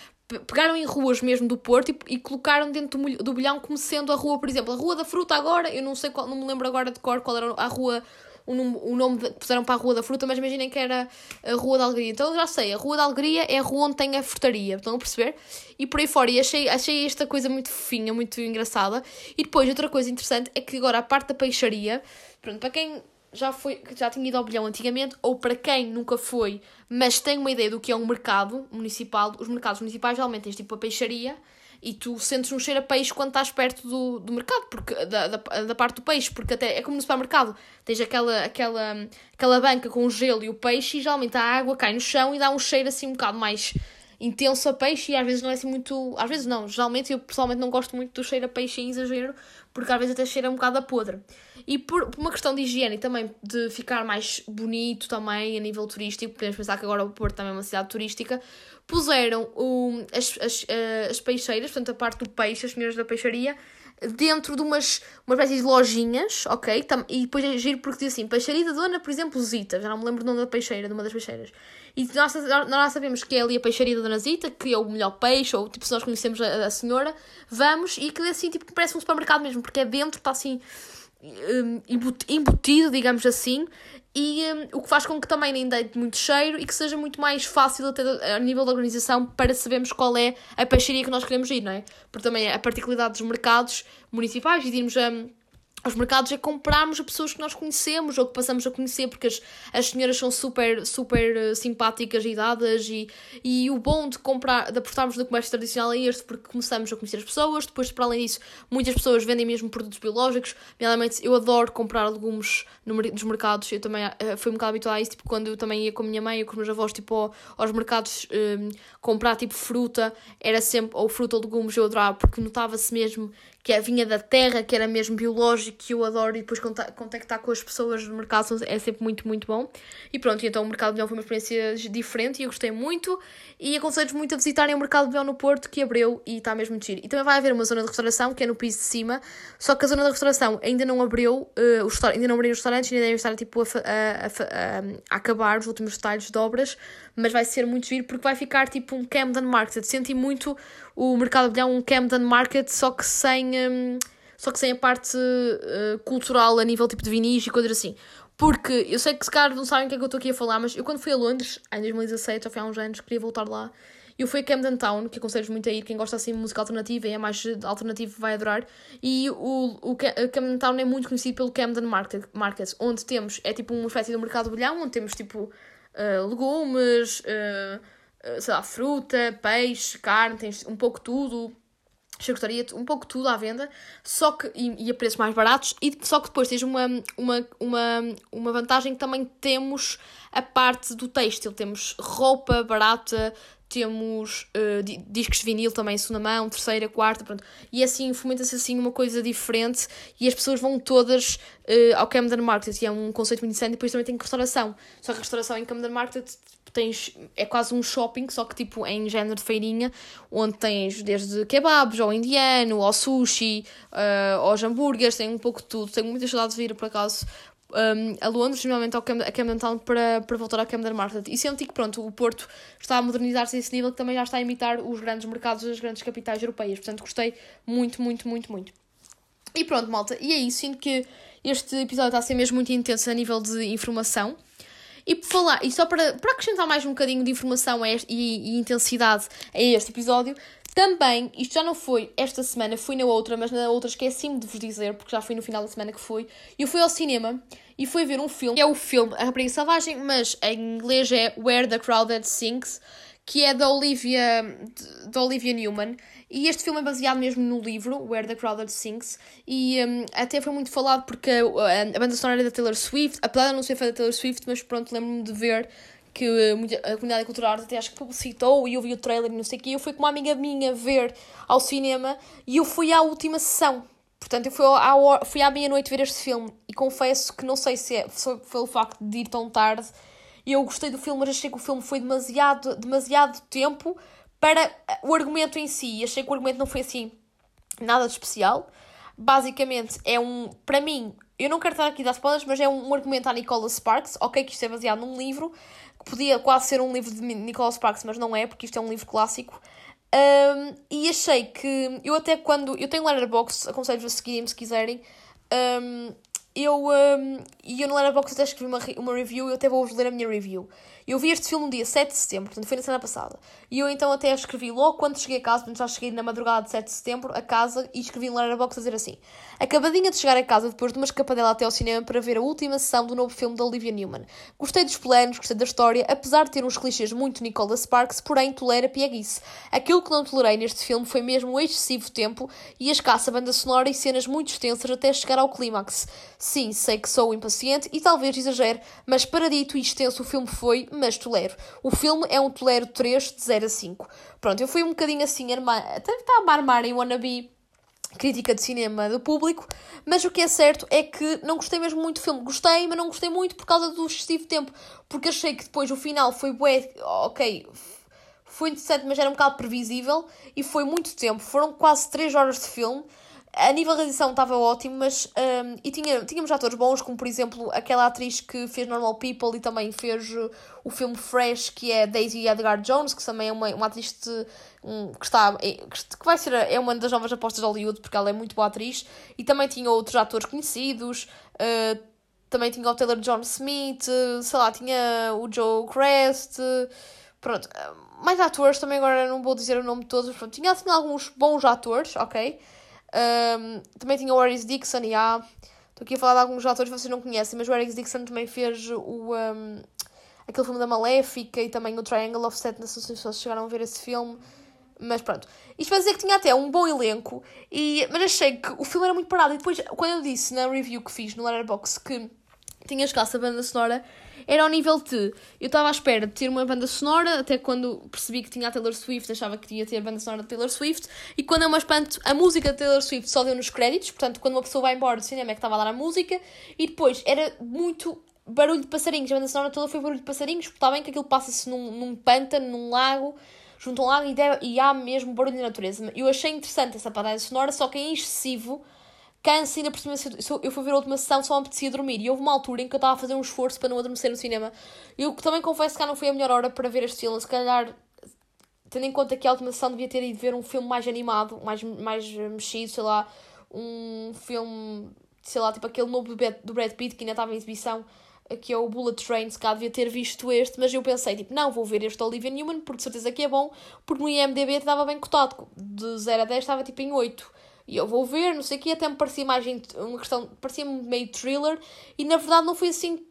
pegaram em ruas mesmo do Porto e, e colocaram dentro do, bolhão como sendo a rua, por exemplo, a Rua da Fruta agora, eu não sei qual, não me lembro agora de cor qual era a rua, o nome, o nome de, puseram para a Rua da Fruta, mas imaginem que era a Rua da Alegria. Então já sei, a Rua da Alegria é a rua onde tem a frutaria, estão a perceber? E por aí fora, e achei, achei esta coisa muito fofinha, muito engraçada. E depois, outra coisa interessante é que agora a parte da peixaria, pronto, para quem já, foi, já tinha ido ao bilhão antigamente, ou para quem nunca foi, mas tem uma ideia do que é um mercado municipal, os mercados municipais geralmente tens tipo a peixaria e tu sentes um cheiro a peixe quando estás perto do, do mercado, porque, da, da, da parte do peixe, porque até é como no supermercado, tens aquela, aquela, aquela banca com o gelo e o peixe e geralmente a água cai no chão e dá um cheiro assim um bocado mais intenso a peixe e às vezes não é assim muito. Às vezes não, geralmente eu pessoalmente não gosto muito do cheiro a peixe em exagero, porque às vezes até cheira um bocado a podre. E por, por uma questão de higiene e também de ficar mais bonito também a nível turístico, podemos pensar que agora o Porto também é uma cidade turística, puseram o, as, as, eh, as peixeiras, portanto a parte do peixe, as senhoras da peixaria, dentro de umas, uma espécie de lojinhas, ok? E depois é giro porque diz assim, peixaria da dona, por exemplo, Zita, já não me lembro do nome da peixeira, de uma das peixeiras. E nós, nós sabemos que é ali a peixaria da Dona Zita, que é o melhor peixe, ou tipo, se nós conhecemos a, a senhora, vamos e aquilo assim, tipo, parece um supermercado mesmo, porque é dentro, está assim um, embutido, digamos assim, e um, o que faz com que também nem deite muito cheiro e que seja muito mais fácil até a nível da organização para sabermos qual é a peixaria que nós queremos ir, não é? Porque também a particularidade dos mercados municipais e de irmos a. Um, aos mercados é comprarmos a pessoas que nós conhecemos ou que passamos a conhecer, porque as, as senhoras são super, super uh, simpáticas e dadas e, e o bom de comprar, de apostarmos no comércio tradicional é este, porque começamos a conhecer as pessoas, depois para além disso, muitas pessoas vendem mesmo produtos biológicos, realmente eu adoro comprar legumes no, nos mercados, eu também uh, fui um bocado habituada a isso, tipo, quando eu também ia com a minha mãe ou com os meus avós, tipo, ao, aos mercados um, comprar, tipo, fruta, era sempre, ou fruta ou legumes, eu adorava, porque notava-se mesmo que é, vinha da terra, que era mesmo biológico, que eu adoro, e depois contactar com as pessoas do mercado é sempre muito, muito bom. E pronto, então o Mercado de Leão foi uma experiência diferente e eu gostei muito. E aconselho-vos muito a visitarem o Mercado de Leão no Porto, que abriu e está mesmo giro. E também vai haver uma zona de restauração, que é no piso de cima, só que a zona da restauração ainda não abriu, uh, os ainda não abriu os restaurantes, ainda devem estar tipo, a, a, a, a, acabar os últimos detalhes de obras, mas vai ser muito giro porque vai ficar tipo um Camden Market. Senti muito o Mercado de Leão um Camden Market, só que sem, um, só que sem a parte uh, cultural a nível tipo de vinis e coisas assim. Porque eu sei que se calhar não sabem o que é que eu estou aqui a falar, mas eu quando fui a Londres, em 2017, já foi há uns anos, queria voltar lá. Eu fui a Camden Town, que aconselho muito a ir, quem gosta assim de música alternativa e é mais alternativo vai adorar. E o, o Camden Town é muito conhecido pelo Camden Market, Market onde temos, é tipo uma espécie de mercado bolhão, onde temos tipo uh, legumes, uh, sei lá, fruta, peixe, carne, tens um pouco tudo, charcutaria, um pouco tudo à venda, só que, e, e, a preços mais baratos, e só que depois tens uma, uma, uma, uma vantagem que também temos a parte do têxtil, temos roupa barata, temos uh, discos de vinil também, segunda mão, terceira, quarta, pronto. E assim fomenta-se assim uma coisa diferente e as pessoas vão todas uh, ao Camden Market, e é um conceito muito interessante. E depois também tem restauração. Só que a restauração em Camden Market tens, é quase um shopping, só que tipo em género de feirinha, onde tens desde kebabs, ao indiano, ao sushi, uh, aos hambúrgueres, tem um pouco de tudo. Tenho muitas saudades de vir por acaso um, a Londres, finalmente ao Camden, a Camden Town, para, para voltar ao Camden Market. E senti que, pronto, o Porto está a modernizar-se a esse nível que também já está a imitar os grandes mercados das grandes capitais europeias. Portanto, gostei muito, muito, muito, muito. E pronto, malta, e é isso. Sinto que este episódio está a ser mesmo muito intenso a nível de informação. E por falar, e só para, para acrescentar mais um bocadinho de informação este, e, e intensidade a este episódio, também, isto já não foi esta semana, fui na outra, mas na outra esqueci-me de vos dizer, porque já foi no final da semana que fui. Eu fui ao cinema e fui ver um filme, que é o filme A Rapariga Selvagem, mas em inglês é Where the Crowded Sings, que é da Olivia, da Olivia Newman. E este filme é baseado mesmo no livro, Where the Crowded Sings, e um, até foi muito falado porque a, a, a banda sonora é da Taylor Swift, apesar de não ser fã da Taylor Swift, mas pronto, lembro-me de ver que a comunidade cultural até acho que publicitou e eu vi o trailer e não sei o quê. Eu fui com uma amiga minha ver ao cinema e eu fui à última sessão. Portanto, eu fui, à, fui à meia-noite ver este filme e confesso que não sei se é foi pelo facto de ir tão tarde. Eu gostei do filme, mas achei que o filme foi demasiado, demasiado tempo para o argumento em si. Achei que o argumento não foi assim nada de especial. Basicamente, é um. Para mim, eu não quero estar aqui a dar spoilers, mas é um, um argumento à Nicola Sparks. Ok, que isto é baseado num livro, que podia quase ser um livro de Nicola Sparks, mas não é, porque isto é um livro clássico. Um, e achei que. Eu até quando. Eu tenho Letterboxd, aconselho-vos a seguirem se quiserem. Um, eu. E eu no Letterboxd até escrevi uma, uma review, eu até vou-vos ler a minha review. Eu vi este filme no dia 7 de setembro, portanto foi na semana passada. E eu então até escrevi logo quando cheguei a casa, portanto já cheguei na madrugada de 7 de setembro a casa e escrevi no Letterboxd a dizer assim: Acabadinha de chegar a casa depois de uma escapadela até ao cinema para ver a última sessão do novo filme da Olivia Newman. Gostei dos planos, gostei da história, apesar de ter uns clichês muito Nicola Sparks, porém tolera pieguice. Aquilo que não tolerei neste filme foi mesmo o excessivo tempo e a escassa banda sonora e cenas muito extensas até chegar ao clímax. Sim, sei que sou impaciente e talvez exagere, mas paradito e extenso o filme foi, mas tolero. O filme é um tolero 3 de 0 a 5. Pronto, eu fui um bocadinho assim, até está a armar em wannabe crítica de cinema do público, mas o que é certo é que não gostei mesmo muito do filme. Gostei, mas não gostei muito por causa do excessivo tempo, porque achei que depois o final foi bué, ok, foi interessante, mas era um bocado previsível e foi muito tempo. Foram quase 3 horas de filme a nível de edição estava ótimo, mas. Um, e tinha, tínhamos atores bons, como por exemplo aquela atriz que fez Normal People e também fez uh, o filme Fresh, que é Daisy Edgar Jones, que também é uma, uma atriz de, um, que está. É, que vai ser. É uma das novas apostas de Hollywood, porque ela é muito boa atriz. E também tinha outros atores conhecidos. Uh, também tinha o Taylor John Smith, sei lá, tinha o Joe Crest. Pronto, mais atores, também agora não vou dizer o nome de todos, pronto, tinha assim alguns bons atores, ok? Um, também tinha o Aris Dixon, e há. Estou aqui a falar de alguns atores que vocês não conhecem, mas o Aris Dixon também fez o. Um, aquele filme da Maléfica e também o Triangle of Sadness, não sei se vocês chegaram a ver esse filme. Mas pronto. Isto vai dizer que tinha até um bom elenco, e, mas achei que o filme era muito parado. E depois, quando eu disse na review que fiz no Letterboxd que tinha escassa banda sonora, era ao nível de. Eu estava à espera de ter uma banda sonora, até quando percebi que tinha a Taylor Swift, achava que ia ter a banda sonora da Taylor Swift, e quando é uma espanto, a música da Taylor Swift só deu nos créditos, portanto, quando uma pessoa vai embora do cinema é que estava a dar a música, e depois era muito barulho de passarinhos, a banda sonora toda foi barulho de passarinhos, porque está bem que aquilo passa-se num, num pântano, num lago, junto a um lago, e, deve, e há mesmo barulho de natureza. Eu achei interessante essa banda sonora, só que é excessivo cansa ainda por cima. Eu fui ver a última sessão, só me apetecia dormir. E houve uma altura em que eu estava a fazer um esforço para não adormecer no cinema. Eu também confesso que não foi a melhor hora para ver este filme. Se calhar, tendo em conta que a última sessão devia ter ido ver um filme mais animado, mais, mais mexido, sei lá, um filme, sei lá, tipo aquele novo do Brad Pitt que ainda estava em exibição que é o Bullet Train, se cá devia ter visto este, mas eu pensei, tipo, não, vou ver este Olivia Newman, porque de certeza que é bom, porque no IMDB estava bem cotado, de 0 a 10 estava tipo em 8. E eu vou ver, não sei o que, até me parecia mais uma questão, parecia-me meio thriller, e na verdade não foi assim,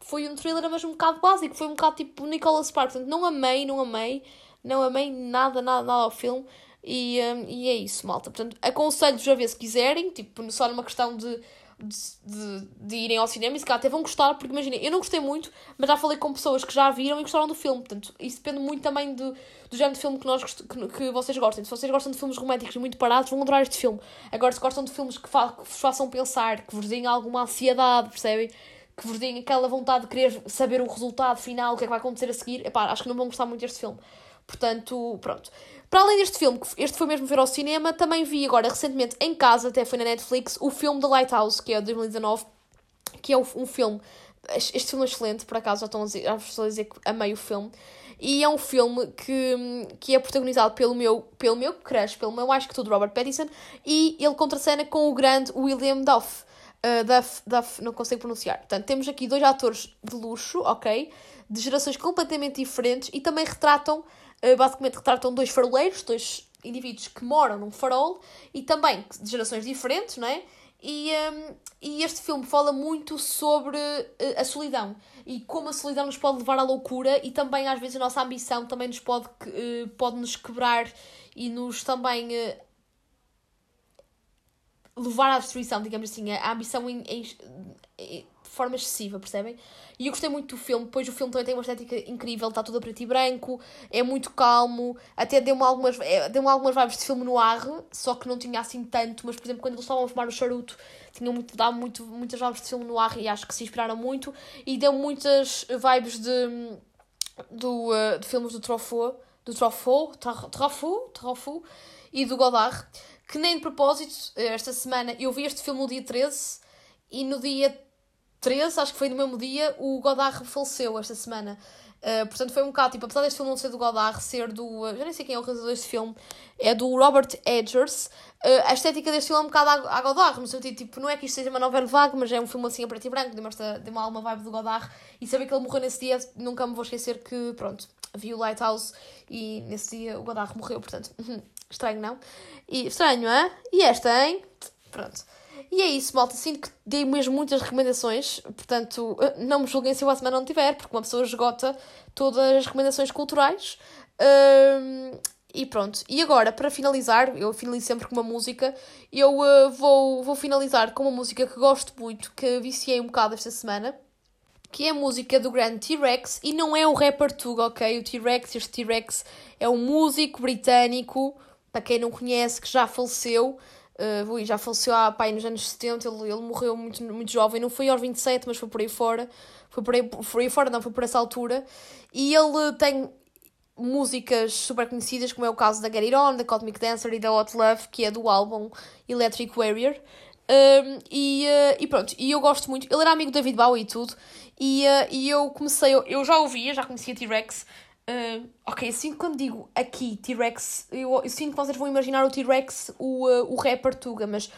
foi um thriller, mas um bocado básico, foi um bocado tipo Nicolas Sparks, portanto não amei, não amei, não amei nada, nada, nada ao filme, e, um, e é isso, malta. Portanto, aconselho-vos a ver se quiserem, tipo, só numa questão de de, de, irem ao cinema e se calhar até vão gostar, porque imaginem, eu não gostei muito, mas já falei com pessoas que já viram e gostaram do filme, portanto, isso depende muito também do, do género de filme que, nós, que, que vocês gostem. Se vocês gostam de filmes românticos muito parados, vão adorar este filme. Agora, se gostam de filmes que, fa que vos façam pensar, que vos deem alguma ansiedade, percebem? Que vos deem aquela vontade de querer saber o resultado final, o que é que vai acontecer a seguir, epá, acho que não vão gostar muito deste filme. Portanto, pronto. Para além deste filme, que este foi mesmo ver ao cinema, também vi agora recentemente em casa, até foi na Netflix, o filme The Lighthouse, que é de 2019, que é um filme. Este filme é excelente, por acaso já estão a dizer, já estou a dizer que amei o filme. E é um filme que, que é protagonizado pelo meu, pelo meu crush, pelo meu acho que tudo, Robert Pattinson, e ele contracena com o grande William Duff. Uh, Duff, Duff, não consigo pronunciar. Portanto, temos aqui dois atores de luxo, ok? De gerações completamente diferentes e também retratam eh, basicamente retratam dois faroleiros, dois indivíduos que moram num farol e também de gerações diferentes, não é? E, um, ehm, e este filme fala muito sobre uh, a solidão e como a solidão nos pode levar à loucura e também às vezes a nossa ambição também nos pode, uh, pode nos quebrar e nos também uh, levar à destruição, digamos assim. A ambição em, em, forma excessiva, percebem? E eu gostei muito do filme, depois o filme também tem uma estética incrível, está tudo a preto e branco, é muito calmo, até deu-me algumas, é, deu algumas vibes de filme no ar, só que não tinha assim tanto, mas por exemplo, quando eles estavam a fumar o charuto, tinha muito, dá muito, muitas vibes de filme no ar e acho que se inspiraram muito, e deu muitas vibes de, do, uh, de filmes do Truffaut, do Truffaut, Truffaut, Truffaut e do Godard, que nem de propósito, esta semana, eu vi este filme no dia 13 e no dia 13, acho que foi no mesmo dia, o Godard faleceu esta semana. Uh, portanto, foi um bocado, tipo, apesar deste filme não ser do Godard, ser do. Uh, já nem sei quem é o realizador deste filme, é do Robert Edgers. Uh, a estética deste filme é um bocado à Godard, no sentido, tipo, não é que isto seja uma novela vaga, mas é um filme assim a preto e branco, deu-me uma alma vibe do Godard. E saber que ele morreu nesse dia, nunca me vou esquecer que, pronto, vi o Lighthouse e nesse dia o Godard morreu, portanto, estranho não? E, estranho, é? E esta, hein? Pronto. E é isso, malta. Sinto que dei mesmo muitas recomendações. Portanto, eh, não me julguem se eu a semana não tiver, porque uma pessoa esgota todas as recomendações culturais. Um, e pronto. E agora, para finalizar, eu finalizo sempre com uma música. Eu uh, vou, vou finalizar com uma música que gosto muito, que viciei um bocado esta semana. Que é a música do grande T-Rex. E não é o rapper Tug, ok? O T-Rex, este T-Rex é um músico britânico, para quem não conhece, que já faleceu. Uh, já faleceu há pai nos anos 70, ele, ele morreu muito, muito jovem, não foi aos 27, mas foi por aí fora. Foi por aí, por aí fora, não, foi por essa altura. E ele tem músicas super conhecidas, como é o caso da Get It On, da Cosmic Dancer e da Hot Love, que é do álbum Electric Warrior. Um, e, uh, e pronto, e eu gosto muito. Ele era amigo do David Bowie e tudo. E, uh, e eu comecei, eu já ouvia, já conhecia T-Rex. Uh, ok, assim quando digo aqui T-Rex, eu, eu, sinto que vocês vão imaginar o T-Rex, o, uh, o rapper Tuga, mas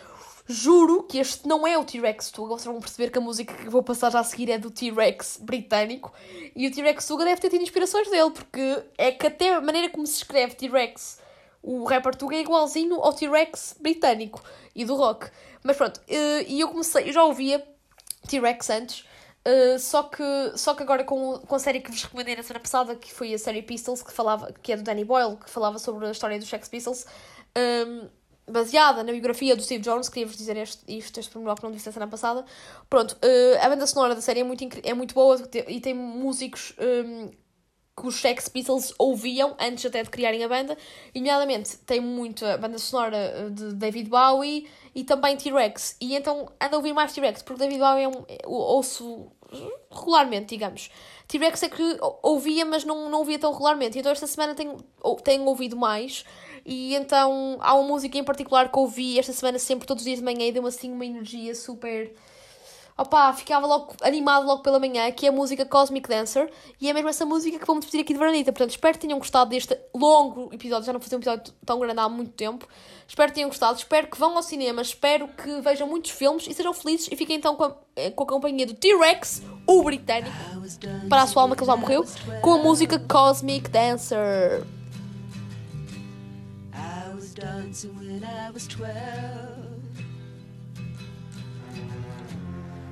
juro que este não é o T-Rex Tuga. Vocês vão perceber que a música que vou passar já a seguir é do T-Rex britânico. E o T-Rex Tuga deve ter tido inspirações dele, porque é que até a maneira como se escreve T-Rex, o rapper Tuga, é igualzinho ao T-Rex britânico e do rock. Mas pronto, uh, e eu comecei, eu já ouvia T-Rex antes. Uh, só, que, só que agora com, com a série que vos recomendei na semana passada, que foi a série Pistols, que, falava, que é do Danny Boyle, que falava sobre a história dos Sex Pistols, um, baseada na biografia do Steve Jones, queria-vos dizer este, isto, este pormenor que não disse na semana passada. Pronto, uh, a banda sonora da série é muito, é muito boa e tem músicos um, que os Sex Pistols ouviam antes até de criarem a banda, e nomeadamente tem muito a banda sonora de David Bowie e também T-Rex. E então ando a ouvir mais T-Rex, porque David Bowie é um, ouço regularmente, digamos. T-Rex é que ouvia, mas não, não ouvia tão regularmente. Então esta semana tenho, tenho ouvido mais. E então há uma música em particular que ouvi esta semana sempre, todos os dias de manhã, e deu-me assim uma energia super opá, ficava logo animado logo pela manhã, que é a música Cosmic Dancer, e é mesmo essa música que vamos despedir aqui de Veranita. Portanto, espero que tenham gostado deste longo episódio, já não fazia um episódio tão grande há muito tempo. Espero que tenham gostado, espero que vão ao cinema, espero que vejam muitos filmes e sejam felizes e fiquem então com a, eh, com a companhia do T-Rex, o britânico, para a sua alma que ele já morreu, com a música Cosmic Dancer. Dancing when I was 12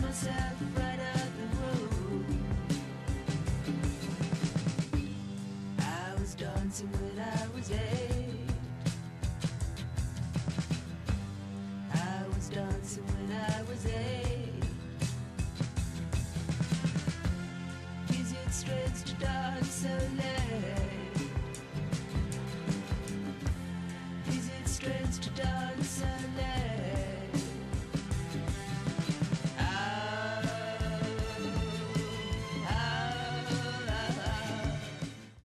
Myself right the. I was dancing when I was eight. I was dancing when I was eight. Is it strange to dance so late? Is it strange to dance so late?